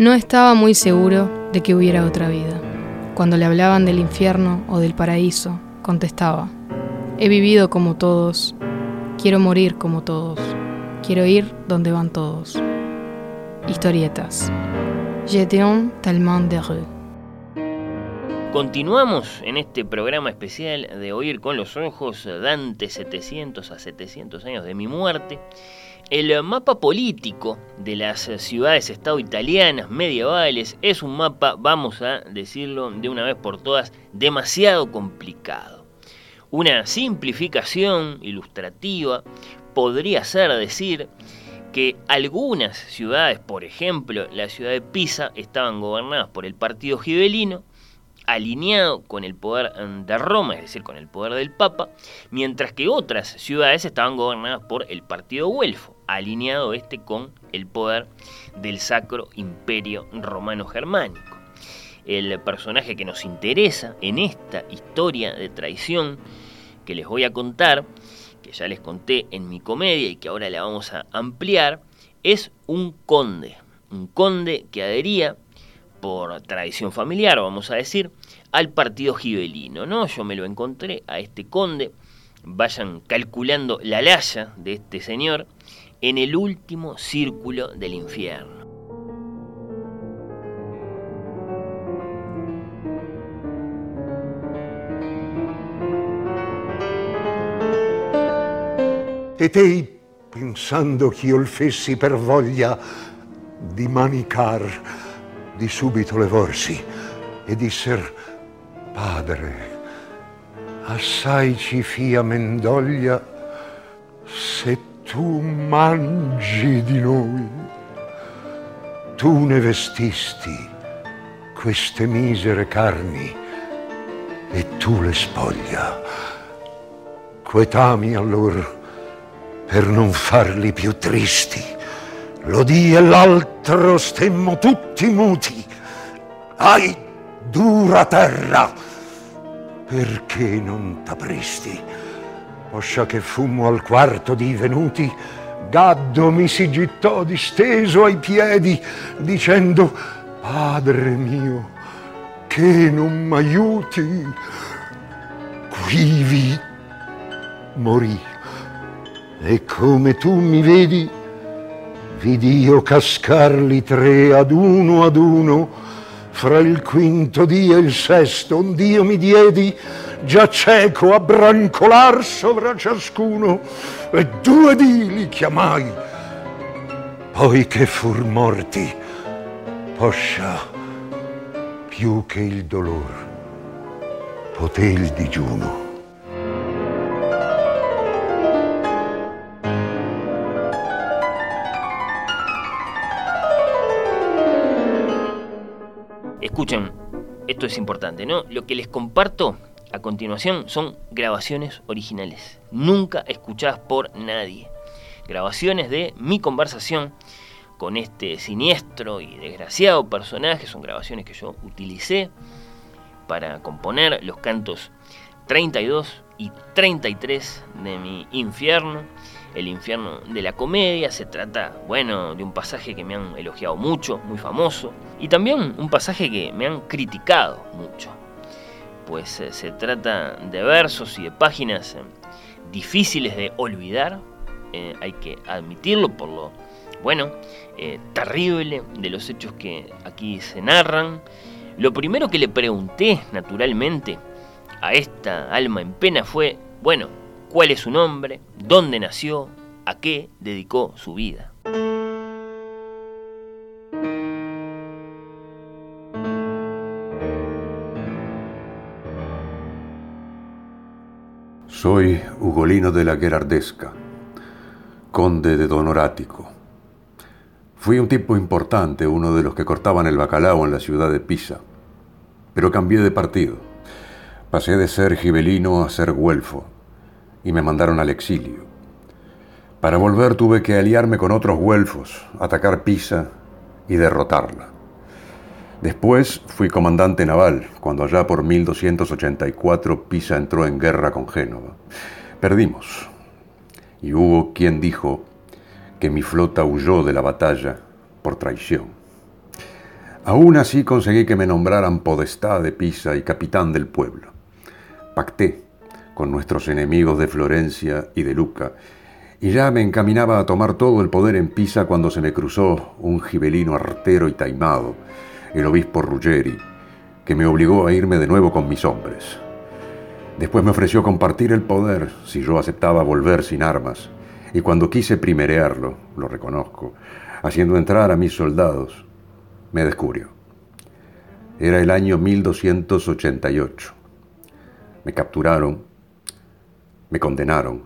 No estaba muy seguro de que hubiera otra vida. Cuando le hablaban del infierno o del paraíso, contestaba, he vivido como todos, quiero morir como todos, quiero ir donde van todos. Historietas. Gédéon Talman de. Continuamos en este programa especial de Oír con los Ojos, Dante 700 a 700 años de mi muerte. El mapa político de las ciudades-estado italianas medievales es un mapa, vamos a decirlo de una vez por todas, demasiado complicado. Una simplificación ilustrativa podría ser decir que algunas ciudades, por ejemplo la ciudad de Pisa, estaban gobernadas por el partido gibelino, alineado con el poder de Roma, es decir, con el poder del Papa, mientras que otras ciudades estaban gobernadas por el partido güelfo, alineado este con el poder del Sacro Imperio Romano Germánico. El personaje que nos interesa en esta historia de traición que les voy a contar, que ya les conté en mi comedia y que ahora la vamos a ampliar, es un conde, un conde que adhería por tradición familiar, vamos a decir, al partido gibelino, ¿no? Yo me lo encontré a este conde, vayan calculando la laya de este señor, en el último círculo del infierno. E te, pensando che io il fessi per voglia di manicar di subito le vorsi e disser padre assai ci fia mendoglia se tu mangi di noi tu ne vestisti queste misere carni e tu le spoglia quetami allor per non farli più tristi lo dì e l'altro stemmo tutti muti. Ai, dura terra, perché non t'apristi? Poscia che fummo al quarto di venuti, Gaddo mi si gittò disteso ai piedi, dicendo, Padre mio, che non m'aiuti, quivi morì. E come tu mi vedi, vidi io cascarli tre ad uno ad uno, fra il quinto dì e il sesto, un Dio mi diedi, già cieco a brancolar sovra ciascuno, e due dì li chiamai. Poi che fur morti, poscia, più che il dolor, poté il digiuno. Escuchen, esto es importante, ¿no? Lo que les comparto a continuación son grabaciones originales, nunca escuchadas por nadie. Grabaciones de mi conversación con este siniestro y desgraciado personaje, son grabaciones que yo utilicé para componer los cantos 32 y 33 de mi infierno el infierno de la comedia. Se trata, bueno, de un pasaje que me han elogiado mucho, muy famoso, y también un pasaje que me han criticado mucho. Pues eh, se trata de versos y de páginas eh, difíciles de olvidar, eh, hay que admitirlo por lo, bueno, terrible de los hechos que aquí se narran. Lo primero que le pregunté, naturalmente, a esta alma en pena fue, bueno, cuál es su nombre, dónde nació, a qué dedicó su vida. Soy Ugolino de la Gerardesca, conde de Donorático. Fui un tipo importante, uno de los que cortaban el bacalao en la ciudad de Pisa, pero cambié de partido. Pasé de ser gibelino a ser güelfo y me mandaron al exilio. Para volver tuve que aliarme con otros güelfos, atacar Pisa y derrotarla. Después fui comandante naval, cuando allá por 1284 Pisa entró en guerra con Génova. Perdimos. Y hubo quien dijo que mi flota huyó de la batalla por traición. Aún así conseguí que me nombraran podestá de Pisa y capitán del pueblo. Pacté con nuestros enemigos de Florencia y de Luca, y ya me encaminaba a tomar todo el poder en Pisa cuando se me cruzó un gibelino artero y taimado, el obispo Ruggeri, que me obligó a irme de nuevo con mis hombres. Después me ofreció compartir el poder si yo aceptaba volver sin armas, y cuando quise primerearlo, lo reconozco, haciendo entrar a mis soldados, me descubrió. Era el año 1288. Me capturaron, me condenaron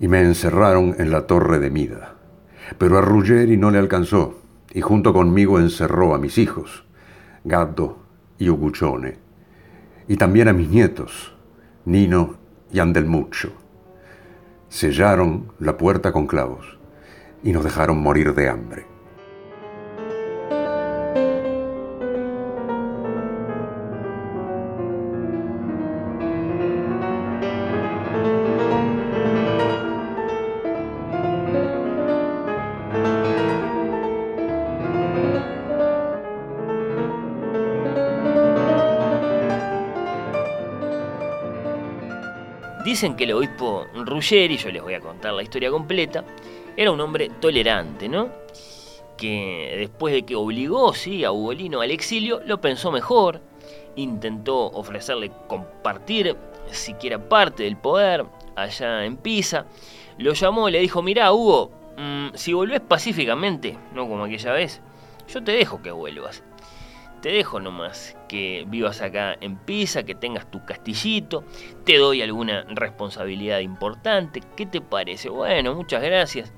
y me encerraron en la torre de Mida. Pero a Ruggeri no le alcanzó y junto conmigo encerró a mis hijos, Gaddo y Uguccione, y también a mis nietos, Nino y Andelmucho. Sellaron la puerta con clavos y nos dejaron morir de hambre. Dicen que el obispo Ruggeri, yo les voy a contar la historia completa, era un hombre tolerante, ¿no? Que después de que obligó, sí, a Ugolino al exilio, lo pensó mejor, intentó ofrecerle compartir siquiera parte del poder allá en Pisa, lo llamó y le dijo, mirá Hugo, mm, si volvés pacíficamente, no como aquella vez, yo te dejo que vuelvas te dejo nomás que vivas acá en Pisa, que tengas tu castillito, te doy alguna responsabilidad importante, ¿qué te parece? Bueno, muchas gracias.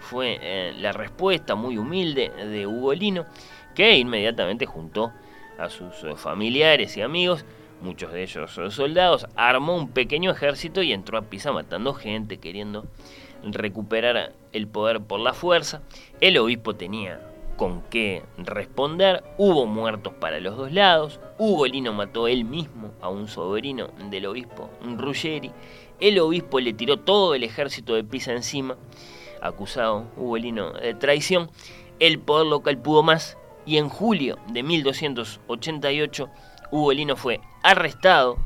Fue eh, la respuesta muy humilde de Ugolino, que inmediatamente juntó a sus eh, familiares y amigos, muchos de ellos soldados, armó un pequeño ejército y entró a Pisa matando gente, queriendo recuperar el poder por la fuerza. El obispo tenía con qué responder. Hubo muertos para los dos lados. Ugolino mató él mismo a un sobrino del obispo Ruggeri. El obispo le tiró todo el ejército de Pisa encima, acusado Ugolino de traición. El poder local pudo más y en julio de 1288 Ugolino fue arrestado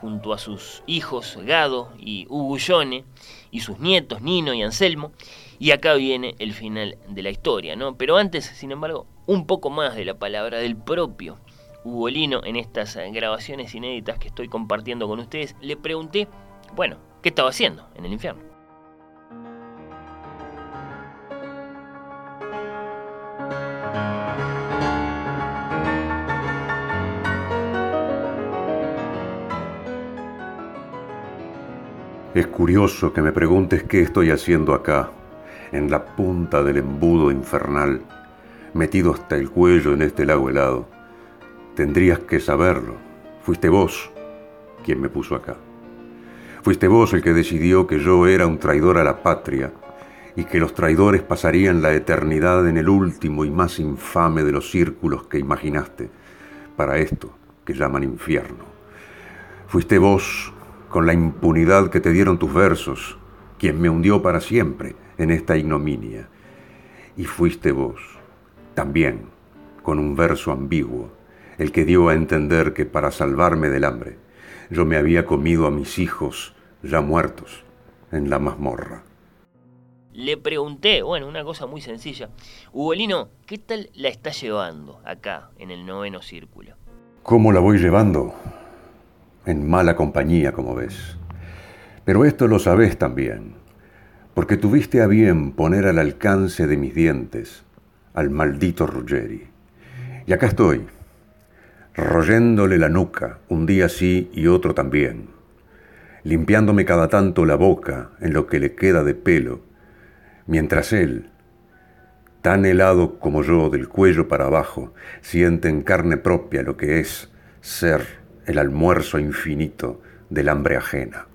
junto a sus hijos Gado y Ugullone y sus nietos Nino y Anselmo y acá viene el final de la historia, ¿no? Pero antes, sin embargo, un poco más de la palabra del propio Ugolino en estas grabaciones inéditas que estoy compartiendo con ustedes. Le pregunté, bueno, ¿qué estaba haciendo en el infierno? Es curioso que me preguntes qué estoy haciendo acá, en la punta del embudo infernal, metido hasta el cuello en este lago helado. Tendrías que saberlo. Fuiste vos quien me puso acá. Fuiste vos el que decidió que yo era un traidor a la patria y que los traidores pasarían la eternidad en el último y más infame de los círculos que imaginaste para esto que llaman infierno. Fuiste vos, con la impunidad que te dieron tus versos, quien me hundió para siempre en esta ignominia. Y fuiste vos, también, con un verso ambiguo, el que dio a entender que para salvarme del hambre, yo me había comido a mis hijos ya muertos en la mazmorra. Le pregunté, bueno, una cosa muy sencilla, Ugolino, ¿qué tal la está llevando acá, en el noveno círculo? ¿Cómo la voy llevando? En mala compañía, como ves. Pero esto lo sabés también porque tuviste a bien poner al alcance de mis dientes al maldito Ruggeri. Y acá estoy, royéndole la nuca, un día sí y otro también, limpiándome cada tanto la boca en lo que le queda de pelo, mientras él, tan helado como yo del cuello para abajo, siente en carne propia lo que es ser el almuerzo infinito del hambre ajena.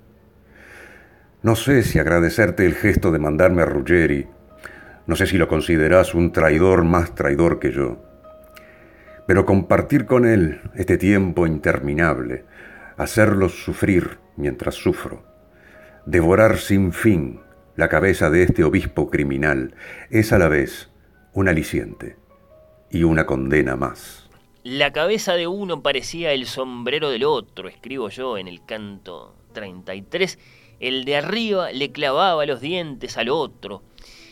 No sé si agradecerte el gesto de mandarme a Ruggeri. No sé si lo consideras un traidor más traidor que yo. Pero compartir con él este tiempo interminable, hacerlo sufrir mientras sufro, devorar sin fin la cabeza de este obispo criminal, es a la vez un aliciente y una condena más. La cabeza de uno parecía el sombrero del otro, escribo yo en el canto 33. El de arriba le clavaba los dientes al otro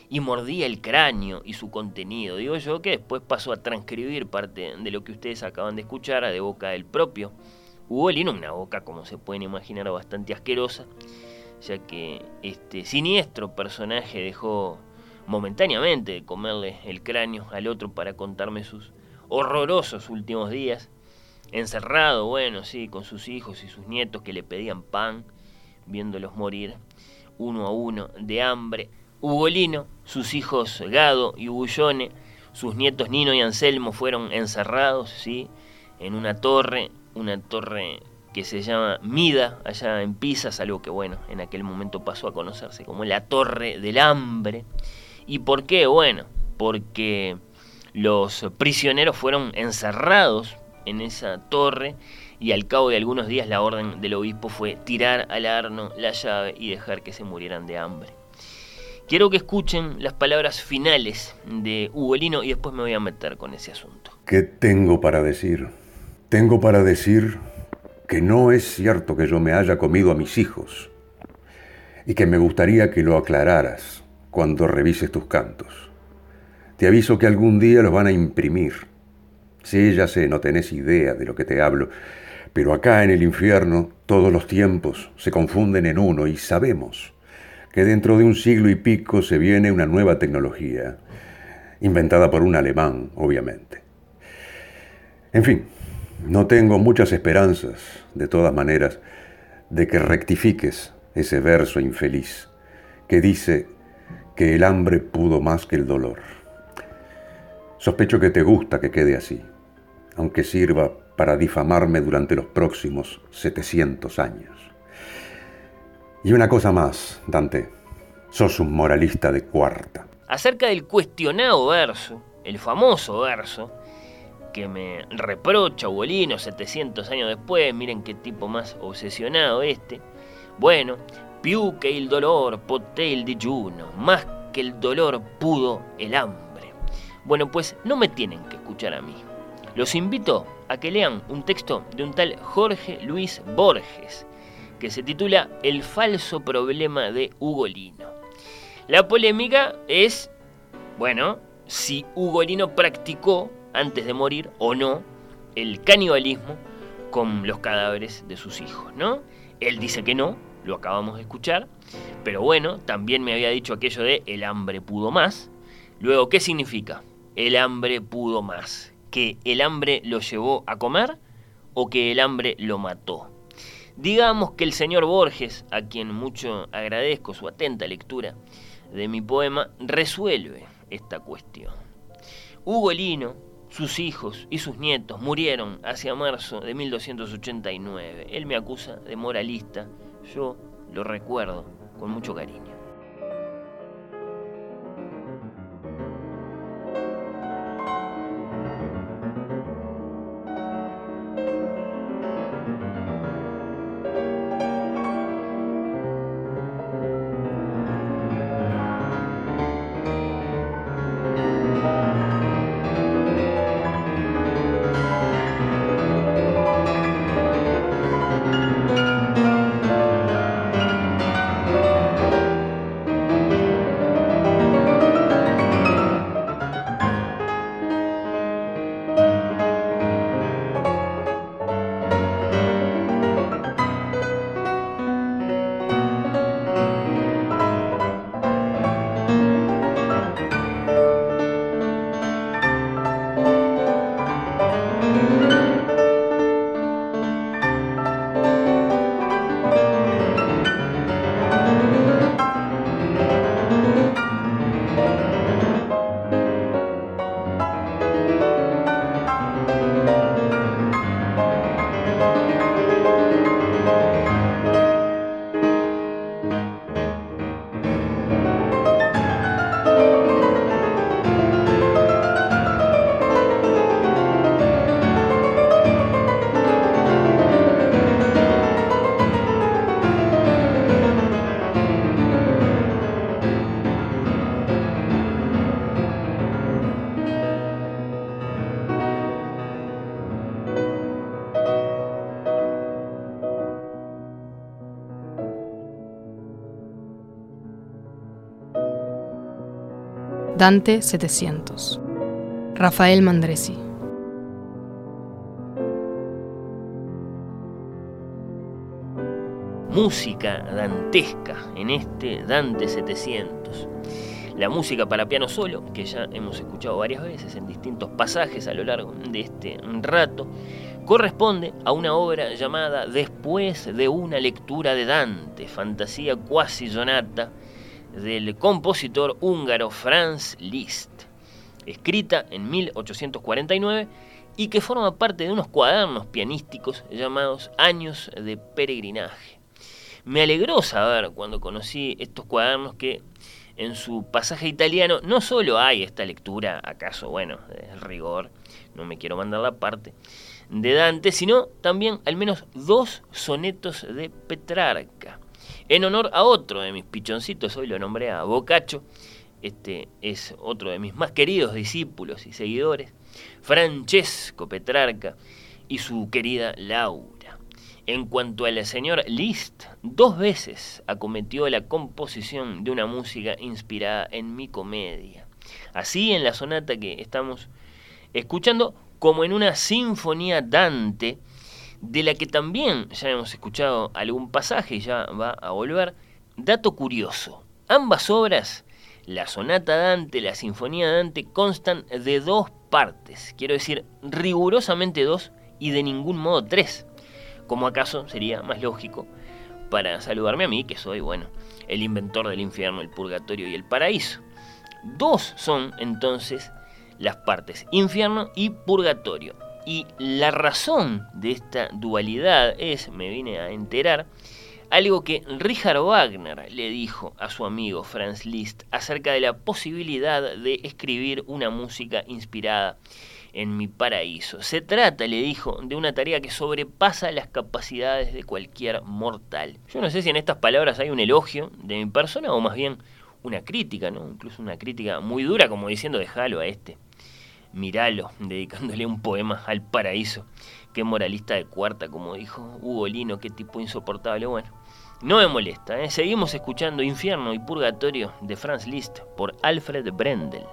y mordía el cráneo y su contenido. Digo yo que después pasó a transcribir parte de lo que ustedes acaban de escuchar de boca del propio Ugolino, una boca como se pueden imaginar bastante asquerosa, ya que este siniestro personaje dejó momentáneamente de comerle el cráneo al otro para contarme sus horrorosos últimos días, encerrado, bueno, sí, con sus hijos y sus nietos que le pedían pan, viéndolos morir uno a uno de hambre. Ugolino, sus hijos Gado y Ugullone, sus nietos Nino y Anselmo fueron encerrados, sí, en una torre, una torre que se llama Mida, allá en Pisa, algo que bueno, en aquel momento pasó a conocerse como la Torre del Hambre. ¿Y por qué? Bueno, porque los prisioneros fueron encerrados en esa torre y al cabo de algunos días la orden del obispo fue tirar al arno la llave y dejar que se murieran de hambre. Quiero que escuchen las palabras finales de Ugolino y después me voy a meter con ese asunto. ¿Qué tengo para decir? Tengo para decir que no es cierto que yo me haya comido a mis hijos y que me gustaría que lo aclararas cuando revises tus cantos. Te aviso que algún día los van a imprimir. Sí, ya sé, no tenés idea de lo que te hablo, pero acá en el infierno todos los tiempos se confunden en uno y sabemos que dentro de un siglo y pico se viene una nueva tecnología, inventada por un alemán, obviamente. En fin, no tengo muchas esperanzas, de todas maneras, de que rectifiques ese verso infeliz que dice que el hambre pudo más que el dolor. Sospecho que te gusta que quede así, aunque sirva para difamarme durante los próximos 700 años. Y una cosa más, Dante, sos un moralista de cuarta. Acerca del cuestionado verso, el famoso verso, que me reprocha Ugolino 700 años después, miren qué tipo más obsesionado este. Bueno, più que el dolor poté el dijuno, más que el dolor pudo el hambre. Bueno, pues no me tienen que escuchar a mí. Los invito a que lean un texto de un tal Jorge Luis Borges, que se titula El falso problema de Ugolino. La polémica es, bueno, si Ugolino practicó antes de morir o no el canibalismo con los cadáveres de sus hijos, ¿no? Él dice que no, lo acabamos de escuchar, pero bueno, también me había dicho aquello de el hambre pudo más. Luego, ¿qué significa? El hambre pudo más. ¿Que el hambre lo llevó a comer o que el hambre lo mató? Digamos que el señor Borges, a quien mucho agradezco su atenta lectura de mi poema, resuelve esta cuestión. Hugo Lino, sus hijos y sus nietos murieron hacia marzo de 1289. Él me acusa de moralista. Yo lo recuerdo con mucho cariño. Dante 700. Rafael Mandresi. Música dantesca en este Dante 700. La música para piano solo, que ya hemos escuchado varias veces en distintos pasajes a lo largo de este rato, corresponde a una obra llamada Después de una lectura de Dante, fantasía cuasi sonata del compositor húngaro Franz Liszt, escrita en 1849 y que forma parte de unos cuadernos pianísticos llamados Años de Peregrinaje. Me alegró saber cuando conocí estos cuadernos que en su pasaje italiano no solo hay esta lectura, acaso, bueno, de rigor, no me quiero mandar la parte, de Dante, sino también al menos dos sonetos de Petrarca. En honor a otro de mis pichoncitos, hoy lo nombré a Boccaccio, este es otro de mis más queridos discípulos y seguidores, Francesco Petrarca y su querida Laura. En cuanto al señor Liszt, dos veces acometió la composición de una música inspirada en mi comedia. Así en la sonata que estamos escuchando, como en una sinfonía Dante, de la que también ya hemos escuchado algún pasaje y ya va a volver. Dato curioso, ambas obras, la sonata Dante, la sinfonía Dante, constan de dos partes, quiero decir, rigurosamente dos y de ningún modo tres, como acaso sería más lógico para saludarme a mí, que soy, bueno, el inventor del infierno, el purgatorio y el paraíso. Dos son entonces las partes infierno y purgatorio. Y la razón de esta dualidad es, me vine a enterar, algo que Richard Wagner le dijo a su amigo Franz Liszt acerca de la posibilidad de escribir una música inspirada en mi paraíso. Se trata, le dijo, de una tarea que sobrepasa las capacidades de cualquier mortal. Yo no sé si en estas palabras hay un elogio de mi persona o más bien una crítica, ¿no? Incluso una crítica muy dura, como diciendo, déjalo a este miralo, dedicándole un poema al paraíso. Qué moralista de cuarta, como dijo Hugo Lino, qué tipo insoportable. Bueno, no me molesta, ¿eh? seguimos escuchando Infierno y Purgatorio de Franz Liszt por Alfred Brendel.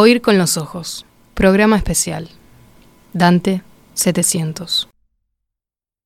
Oír con los ojos. Programa especial. Dante 700.